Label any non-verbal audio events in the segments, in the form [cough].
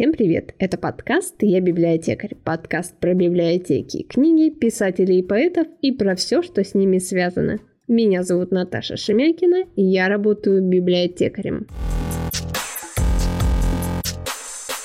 Всем привет! Это подкаст «Я библиотекарь». Подкаст про библиотеки, книги, писателей и поэтов и про все, что с ними связано. Меня зовут Наташа Шемякина, и я работаю библиотекарем.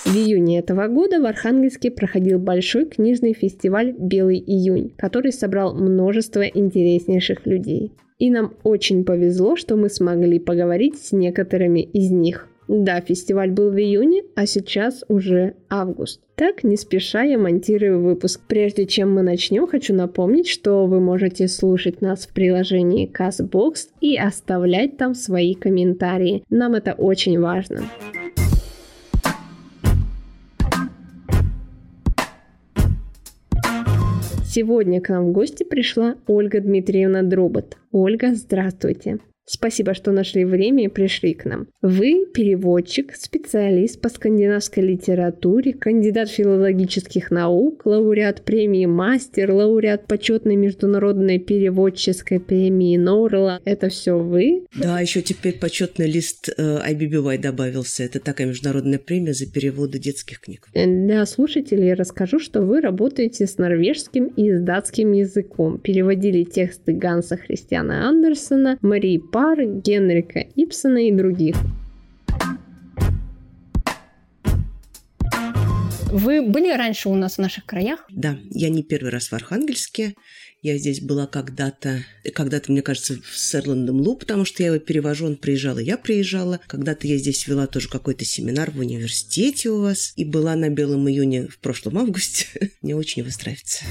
В июне этого года в Архангельске проходил большой книжный фестиваль «Белый июнь», который собрал множество интереснейших людей. И нам очень повезло, что мы смогли поговорить с некоторыми из них. Да, фестиваль был в июне, а сейчас уже август. Так, не спеша я монтирую выпуск. Прежде чем мы начнем, хочу напомнить, что вы можете слушать нас в приложении CastBox и оставлять там свои комментарии. Нам это очень важно. Сегодня к нам в гости пришла Ольга Дмитриевна Дробот. Ольга, здравствуйте. Спасибо, что нашли время и пришли к нам. Вы переводчик, специалист по скандинавской литературе, кандидат филологических наук, лауреат премии «Мастер», лауреат почетной международной переводческой премии Норла. Это все вы? Да, еще теперь почетный лист э, IBBY добавился. Это такая международная премия за переводы детских книг. Для слушателей расскажу, что вы работаете с норвежским и с датским языком. Переводили тексты Ганса Христиана Андерсона, Марии Пары, Генрика Ипсона и других. Вы были раньше у нас в наших краях? Да, я не первый раз в Архангельске. Я здесь была когда-то, когда-то, мне кажется, с Эрландом Лу, потому что я его перевожу, он приезжал, и я приезжала. Когда-то я здесь вела тоже какой-то семинар в университете у вас, и была на Белом июне в прошлом августе. [laughs] Мне очень его нравится.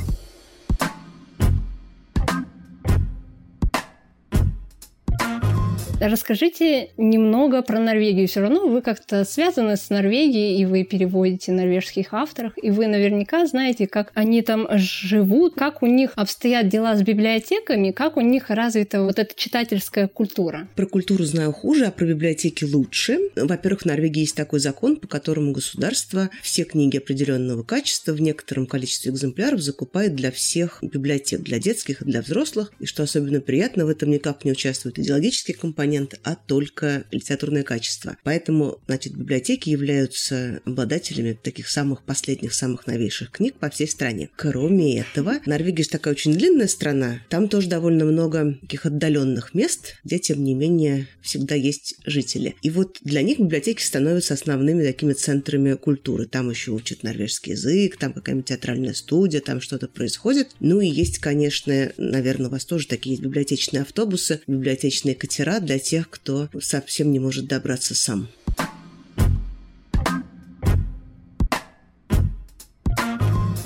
Расскажите немного про Норвегию. Все равно вы как-то связаны с Норвегией, и вы переводите норвежских авторов, и вы наверняка знаете, как они там живут, как у них обстоят дела с библиотеками, как у них развита вот эта читательская культура. Про культуру знаю хуже, а про библиотеки лучше. Во-первых, в Норвегии есть такой закон, по которому государство все книги определенного качества в некотором количестве экземпляров закупает для всех библиотек, для детских и для взрослых. И что особенно приятно, в этом никак не участвует идеологический компонент, компонент, а только литературное качество. Поэтому, значит, библиотеки являются обладателями таких самых последних, самых новейших книг по всей стране. Кроме этого, Норвегия же такая очень длинная страна, там тоже довольно много таких отдаленных мест, где, тем не менее, всегда есть жители. И вот для них библиотеки становятся основными такими центрами культуры. Там еще учат норвежский язык, там какая-нибудь театральная студия, там что-то происходит. Ну и есть, конечно, наверное, у вас тоже такие библиотечные автобусы, библиотечные катера для тех, кто совсем не может добраться сам.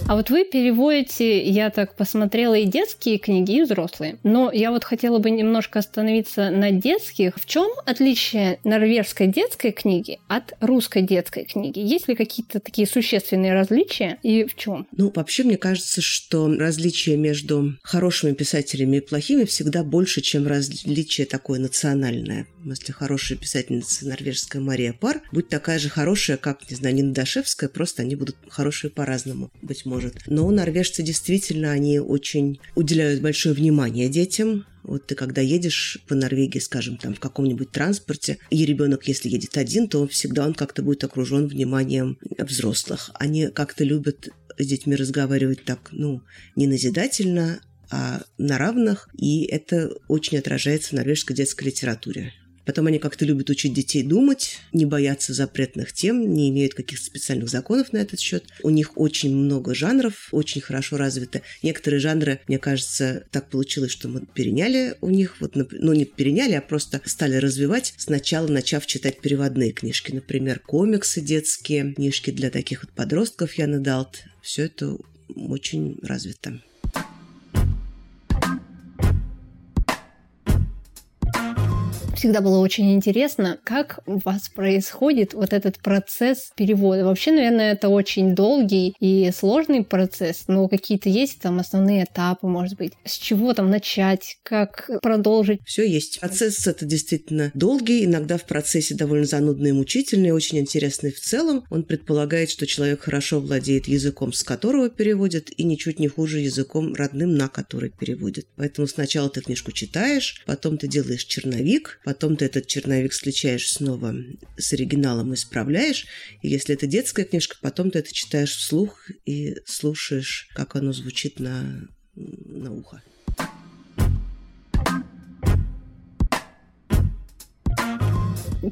А вот вы переводите, я так посмотрела, и детские книги, и взрослые. Но я вот хотела бы немножко остановиться на детских. В чем отличие норвежской детской книги от русской детской книги? Есть ли какие-то такие существенные различия и в чем? Ну, вообще, мне кажется, что различие между хорошими писателями и плохими всегда больше, чем различие такое национальное. Если хорошая писательница норвежская Мария Пар будет такая же хорошая, как, не знаю, Нина Дашевская, просто они будут хорошие по-разному, быть может. Но норвежцы действительно, они очень уделяют большое внимание детям, вот ты когда едешь по Норвегии, скажем, там в каком-нибудь транспорте, и ребенок, если едет один, то всегда он как-то будет окружен вниманием взрослых. Они как-то любят с детьми разговаривать так, ну, не назидательно, а на равных, и это очень отражается в норвежской детской литературе. Потом они как-то любят учить детей думать, не бояться запретных тем, не имеют каких-то специальных законов на этот счет. У них очень много жанров, очень хорошо развиты. Некоторые жанры, мне кажется, так получилось, что мы переняли у них, вот, ну не переняли, а просто стали развивать, сначала начав читать переводные книжки, например, комиксы детские, книжки для таких вот подростков Яна Далт. Все это очень развито. Всегда было очень интересно, как у вас происходит вот этот процесс перевода. Вообще, наверное, это очень долгий и сложный процесс, но какие-то есть там основные этапы, может быть. С чего там начать, как продолжить? Все есть. Процесс это действительно долгий, иногда в процессе довольно занудный и мучительный, очень интересный в целом. Он предполагает, что человек хорошо владеет языком, с которого переводит, и ничуть не хуже языком родным, на который переводит. Поэтому сначала ты книжку читаешь, потом ты делаешь черновик, потом ты этот черновик встречаешь снова с оригиналом, исправляешь, и если это детская книжка, потом ты это читаешь вслух и слушаешь, как оно звучит на, на ухо.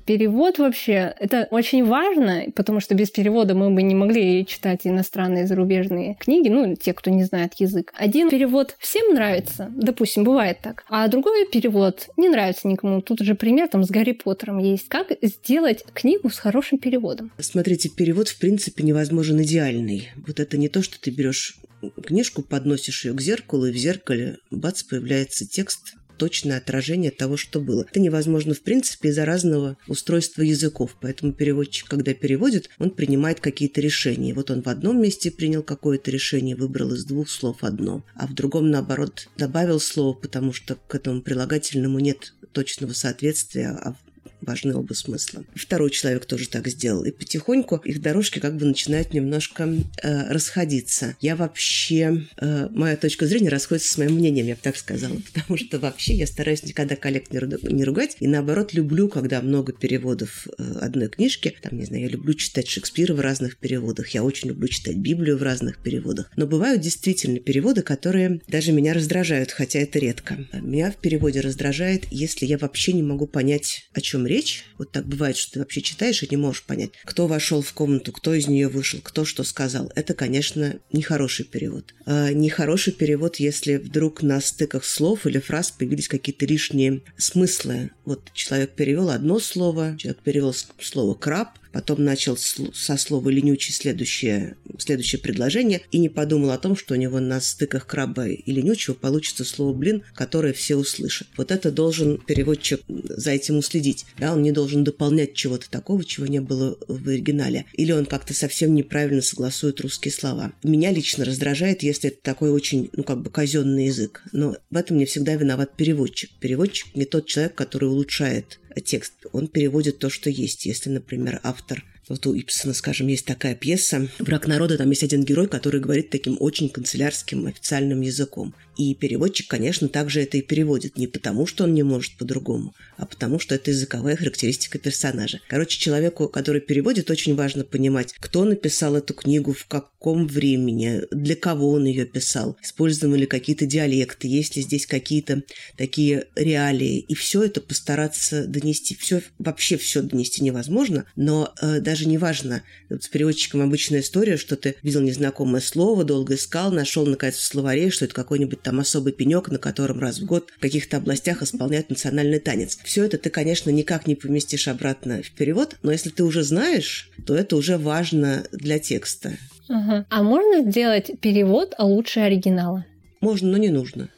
Перевод вообще, это очень важно, потому что без перевода мы бы не могли читать иностранные зарубежные книги, ну, те, кто не знает язык. Один перевод всем нравится, допустим, бывает так, а другой перевод не нравится никому. Тут же пример там с Гарри Поттером есть. Как сделать книгу с хорошим переводом? Смотрите, перевод, в принципе, невозможен идеальный. Вот это не то, что ты берешь книжку, подносишь ее к зеркалу, и в зеркале, бац, появляется текст точное отражение того, что было. Это невозможно в принципе из-за разного устройства языков, поэтому переводчик, когда переводит, он принимает какие-то решения. Вот он в одном месте принял какое-то решение, выбрал из двух слов одно, а в другом, наоборот, добавил слово, потому что к этому прилагательному нет точного соответствия, а важны оба смысла. Второй человек тоже так сделал. И потихоньку их дорожки как бы начинают немножко э, расходиться. Я вообще... Э, моя точка зрения расходится с моим мнением, я бы так сказала. [laughs] Потому что вообще я стараюсь никогда коллег не, ругать. И наоборот, люблю, когда много переводов э, одной книжки. Там, не знаю, я люблю читать Шекспира в разных переводах. Я очень люблю читать Библию в разных переводах. Но бывают действительно переводы, которые даже меня раздражают, хотя это редко. Меня в переводе раздражает, если я вообще не могу понять, о чем речь. Вот так бывает, что ты вообще читаешь и не можешь понять, кто вошел в комнату, кто из нее вышел, кто что сказал. Это, конечно, нехороший перевод. А нехороший перевод, если вдруг на стыках слов или фраз появились какие-то лишние смыслы. Вот человек перевел одно слово, человек перевел слово «краб», потом начал со слова «ленючий» следующее, следующее предложение и не подумал о том, что у него на стыках краба и ленючего получится слово «блин», которое все услышат. Вот это должен переводчик за этим уследить. Да, он не должен дополнять чего-то такого, чего не было в оригинале. Или он как-то совсем неправильно согласует русские слова. Меня лично раздражает, если это такой очень, ну, как бы казенный язык. Но в этом не всегда виноват переводчик. Переводчик не тот человек, который улучшает текст. Он переводит то, что есть. Если, например, автор вот у Ипсона, скажем, есть такая пьеса «Враг народа», там есть один герой, который говорит таким очень канцелярским официальным языком. И переводчик, конечно, также это и переводит. Не потому, что он не может по-другому, а потому, что это языковая характеристика персонажа. Короче, человеку, который переводит, очень важно понимать, кто написал эту книгу, в каком времени, для кого он ее писал, использованы ли какие-то диалекты, есть ли здесь какие-то такие реалии. И все это постараться донести. Все, вообще все донести невозможно, но э, даже не важно. Вот с переводчиком обычная история, что ты видел незнакомое слово, долго искал, нашел, наконец, в словаре, что это какой-нибудь там особый пенек, на котором раз в год в каких-то областях исполняют национальный танец. Все это ты, конечно, никак не поместишь обратно в перевод, но если ты уже знаешь, то это уже важно для текста. Ага. А можно сделать перевод, а лучше оригинала? Можно, но не нужно.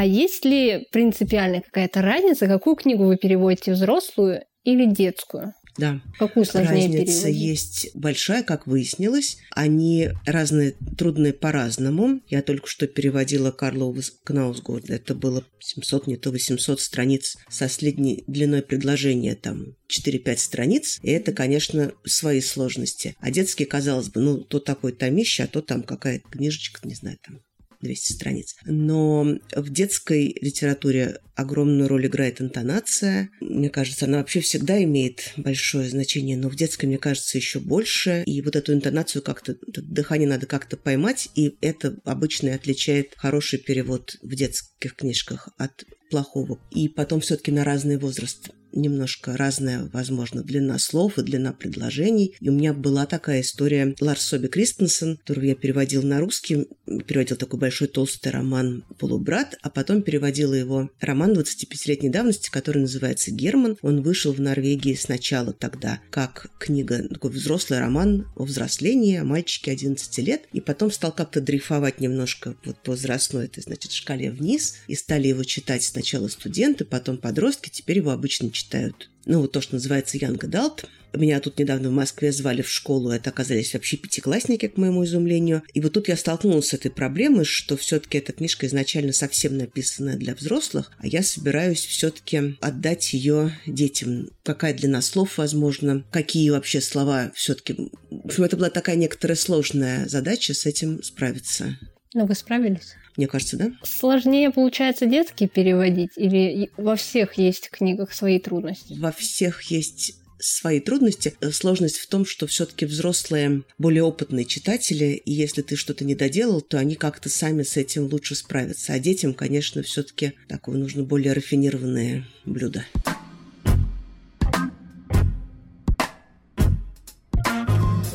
А есть ли принципиальная какая-то разница, какую книгу вы переводите, взрослую или детскую? Да. Какую сложнее Разница переводить? есть большая, как выяснилось. Они разные, трудные по-разному. Я только что переводила Карлова Кнаусгорда. Это было 700, не то 800 страниц со средней длиной предложения, там 4-5 страниц. И это, конечно, свои сложности. А детские, казалось бы, ну, то такое томище, а то там какая-то книжечка, не знаю, там 200 страниц. Но в детской литературе огромную роль играет интонация. Мне кажется, она вообще всегда имеет большое значение, но в детской, мне кажется, еще больше. И вот эту интонацию как-то, дыхание надо как-то поймать, и это обычно и отличает хороший перевод в детских книжках от плохого. И потом все-таки на разный возраст немножко разная, возможно, длина слов и длина предложений. И у меня была такая история Ларс Соби Кристенсен, которую я переводил на русский, переводил такой большой толстый роман «Полубрат», а потом переводила его роман 25-летней давности, который называется «Герман». Он вышел в Норвегии сначала тогда как книга, такой взрослый роман о взрослении, о мальчике 11 лет, и потом стал как-то дрейфовать немножко вот по возрастной, это значит, шкале вниз, и стали его читать сначала студенты, потом подростки, теперь его обычно читают, ну, вот то, что называется Young Adult. Меня тут недавно в Москве звали в школу, это оказались вообще пятиклассники, к моему изумлению. И вот тут я столкнулась с этой проблемой, что все-таки эта книжка изначально совсем написанная для взрослых, а я собираюсь все-таки отдать ее детям. Какая длина слов, возможно, какие вообще слова все-таки... В общем, это была такая некоторая сложная задача с этим справиться. Ну, вы справились? мне кажется, да? Сложнее получается детские переводить или во всех есть книгах свои трудности? Во всех есть свои трудности. Сложность в том, что все-таки взрослые, более опытные читатели, и если ты что-то не доделал, то они как-то сами с этим лучше справятся. А детям, конечно, все-таки такое нужно более рафинированное блюдо.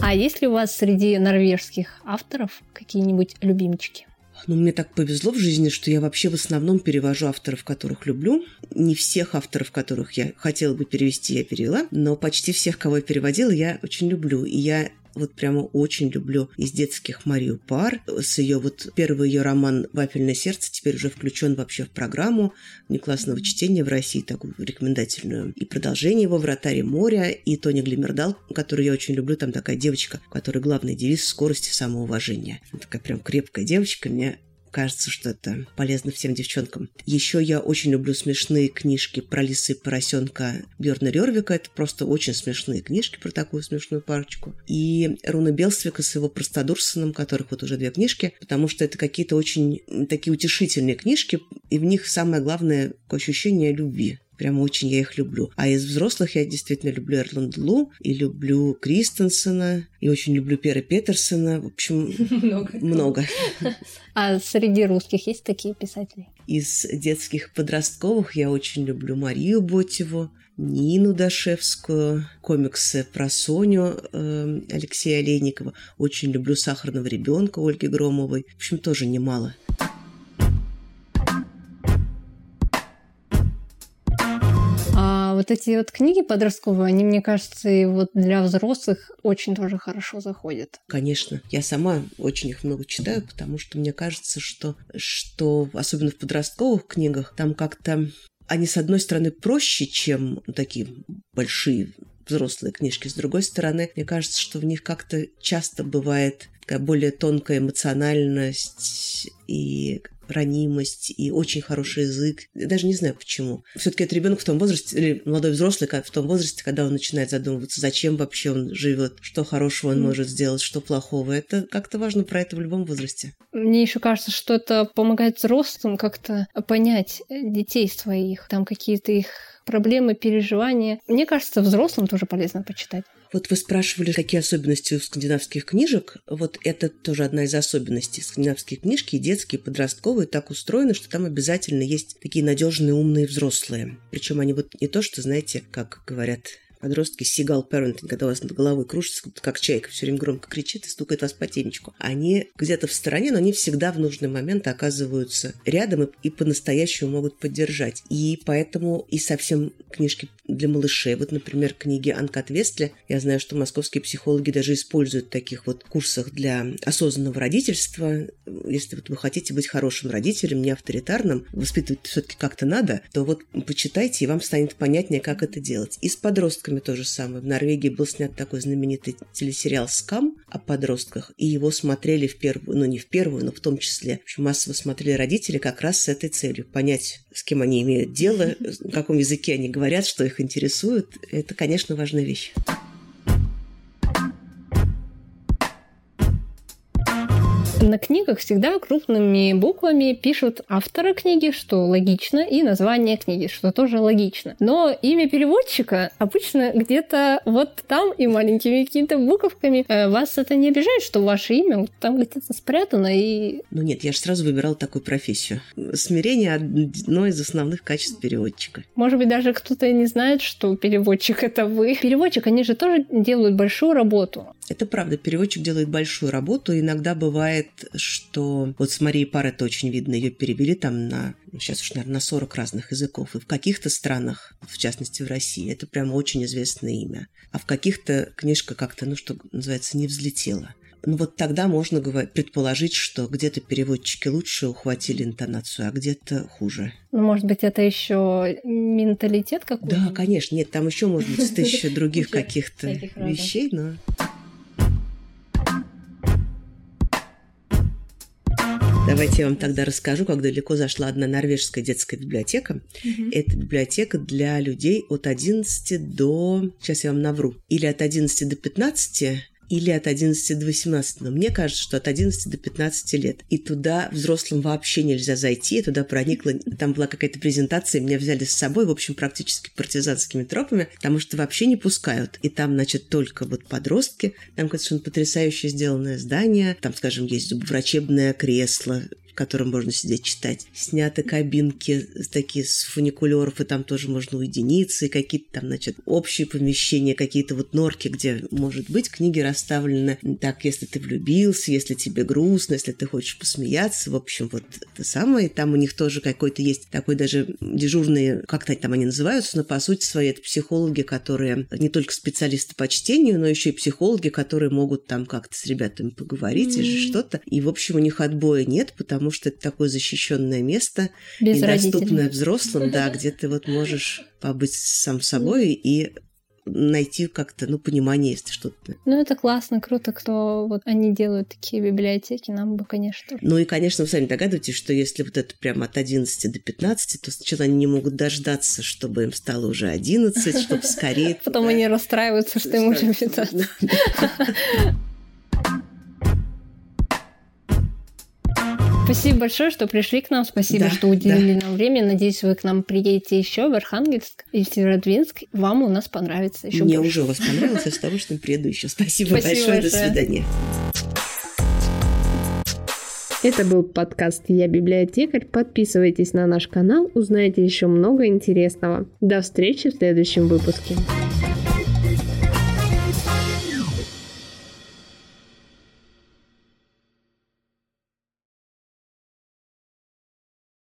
А есть ли у вас среди норвежских авторов какие-нибудь любимчики? Ну, мне так повезло в жизни, что я вообще в основном перевожу авторов, которых люблю. Не всех авторов, которых я хотела бы перевести, я перевела, но почти всех, кого я переводила, я очень люблю. И я вот прямо очень люблю из детских Марию Пар. С ее вот первый ее роман «Вафельное сердце» теперь уже включен вообще в программу неклассного чтения в России, такую рекомендательную. И продолжение его «Вратаре моря», и Тони Глимердал, которую я очень люблю. Там такая девочка, у которой главный девиз «Скорость и самоуважение». Такая прям крепкая девочка. Мне кажется, что это полезно всем девчонкам. Еще я очень люблю смешные книжки про лисы и поросенка Бjörna Рервика. Это просто очень смешные книжки про такую смешную парочку. И Руна Белствика с его Простодурсоном, которых вот уже две книжки, потому что это какие-то очень такие утешительные книжки, и в них самое главное ощущение любви. Прямо очень я их люблю. А из взрослых я действительно люблю Эрланд Лу и люблю Кристенсена, и очень люблю Пера Петерсона. В общем, [laughs] много. много. А среди русских есть такие писатели? Из детских подростковых я очень люблю Марию Ботеву, Нину Дашевскую, комиксы про Соню э, Алексея Олейникова. Очень люблю «Сахарного ребенка» Ольги Громовой. В общем, тоже немало. Вот эти вот книги подростковые, они, мне кажется, и вот для взрослых очень тоже хорошо заходят. Конечно. Я сама очень их много читаю, потому что мне кажется, что, что особенно в подростковых книгах, там как-то они, с одной стороны, проще, чем такие большие взрослые книжки. С другой стороны, мне кажется, что в них как-то часто бывает такая более тонкая эмоциональность и ранимость и очень хороший язык. Я даже не знаю почему. Все-таки это ребенок в том возрасте, или молодой взрослый в том возрасте, когда он начинает задумываться, зачем вообще он живет, что хорошего он может сделать, что плохого. Это как-то важно про это в любом возрасте. Мне еще кажется, что это помогает взрослым как-то понять детей своих, там какие-то их проблемы, переживания. Мне кажется, взрослым тоже полезно почитать. Вот вы спрашивали, какие особенности у скандинавских книжек. Вот это тоже одна из особенностей. Скандинавские книжки, детские, подростковые, так устроены, что там обязательно есть такие надежные, умные взрослые. Причем они вот не то, что, знаете, как говорят подростки сигал parenting, когда у вас над головой кружится, как чайка, все время громко кричит и стукает вас по темечку. Они где-то в стороне, но они всегда в нужный момент оказываются рядом и, и по-настоящему могут поддержать. И поэтому и совсем книжки для малышей. Вот, например, книги Анкат Вестле. Я знаю, что московские психологи даже используют в таких вот курсах для осознанного родительства. Если вот вы хотите быть хорошим родителем, не авторитарным, воспитывать все-таки как-то надо, то вот почитайте, и вам станет понятнее, как это делать. И с подростками то же самое. В Норвегии был снят такой знаменитый телесериал «Скам» о подростках, и его смотрели в первую, ну не в первую, но в том числе, в общем, массово смотрели родители как раз с этой целью. Понять, с кем они имеют дело, [laughs] на каком языке они говорят, что их интересует. Это, конечно, важная вещь. На книгах всегда крупными буквами пишут автора книги, что логично, и название книги, что тоже логично. Но имя переводчика обычно где-то вот там и маленькими какими-то буковками. Э, вас это не обижает, что ваше имя вот там где-то спрятано и... Ну нет, я же сразу выбирала такую профессию. Смирение – одно из основных качеств переводчика. Может быть, даже кто-то не знает, что переводчик – это вы. Переводчик, они же тоже делают большую работу. Это правда, переводчик делает большую работу. Иногда бывает, что вот с Марией Пар это очень видно, ее перевели там на, ну, сейчас уж, наверное, на 40 разных языков. И в каких-то странах, в частности в России, это прямо очень известное имя. А в каких-то книжка как-то, ну, что называется, не взлетела. Ну вот тогда можно предположить, что где-то переводчики лучше ухватили интонацию, а где-то хуже. Ну, может быть, это еще менталитет какой-то? Да, конечно. Нет, там еще, может быть, тысяча [laughs] других каких-то вещей, но... Давайте я вам тогда расскажу, как далеко зашла одна норвежская детская библиотека. Угу. Это библиотека для людей от 11 до... Сейчас я вам навру. Или от 11 до 15 или от 11 до 18. Но мне кажется, что от 11 до 15 лет. И туда взрослым вообще нельзя зайти. Я туда проникла, там была какая-то презентация, меня взяли с собой, в общем, практически партизанскими тропами, потому что вообще не пускают. И там, значит, только вот подростки. Там, конечно, потрясающе сделанное здание. Там, скажем, есть врачебное кресло, в котором можно сидеть читать. Сняты кабинки такие с фуникулеров, и там тоже можно уединиться, и какие-то там, значит, общие помещения, какие-то вот норки, где, может быть, книги расставлены так, если ты влюбился, если тебе грустно, если ты хочешь посмеяться, в общем, вот это самое. Там у них тоже какой-то есть такой даже дежурный, как-то там они называются, но по сути своей это психологи, которые не только специалисты по чтению, но еще и психологи, которые могут там как-то с ребятами поговорить mm-hmm. или что-то. И, в общем, у них отбоя нет, потому потому что это такое защищенное место, Без недоступное взрослым, да, где ты вот можешь побыть сам собой и найти как-то, ну, понимание, если что-то. Ну, это классно, круто, кто вот они делают такие библиотеки, нам бы, конечно. Ну и, конечно, вы сами догадываетесь, что если вот это прямо от 11 до 15, то сначала они не могут дождаться, чтобы им стало уже 11, чтобы скорее... [laughs] Потом они расстраиваются, что им уже [laughs] 15. [laughs] Спасибо большое, что пришли к нам. Спасибо, да, что уделили да. нам время. Надеюсь, вы к нам приедете еще в Архангельск и в Северодвинск. Вам у нас понравится еще Мне больше. уже у вас понравилось, я с удовольствием приеду еще. Спасибо, Спасибо большое. большое. До свидания. Это был подкаст «Я библиотекарь». Подписывайтесь на наш канал, узнаете еще много интересного. До встречи в следующем выпуске.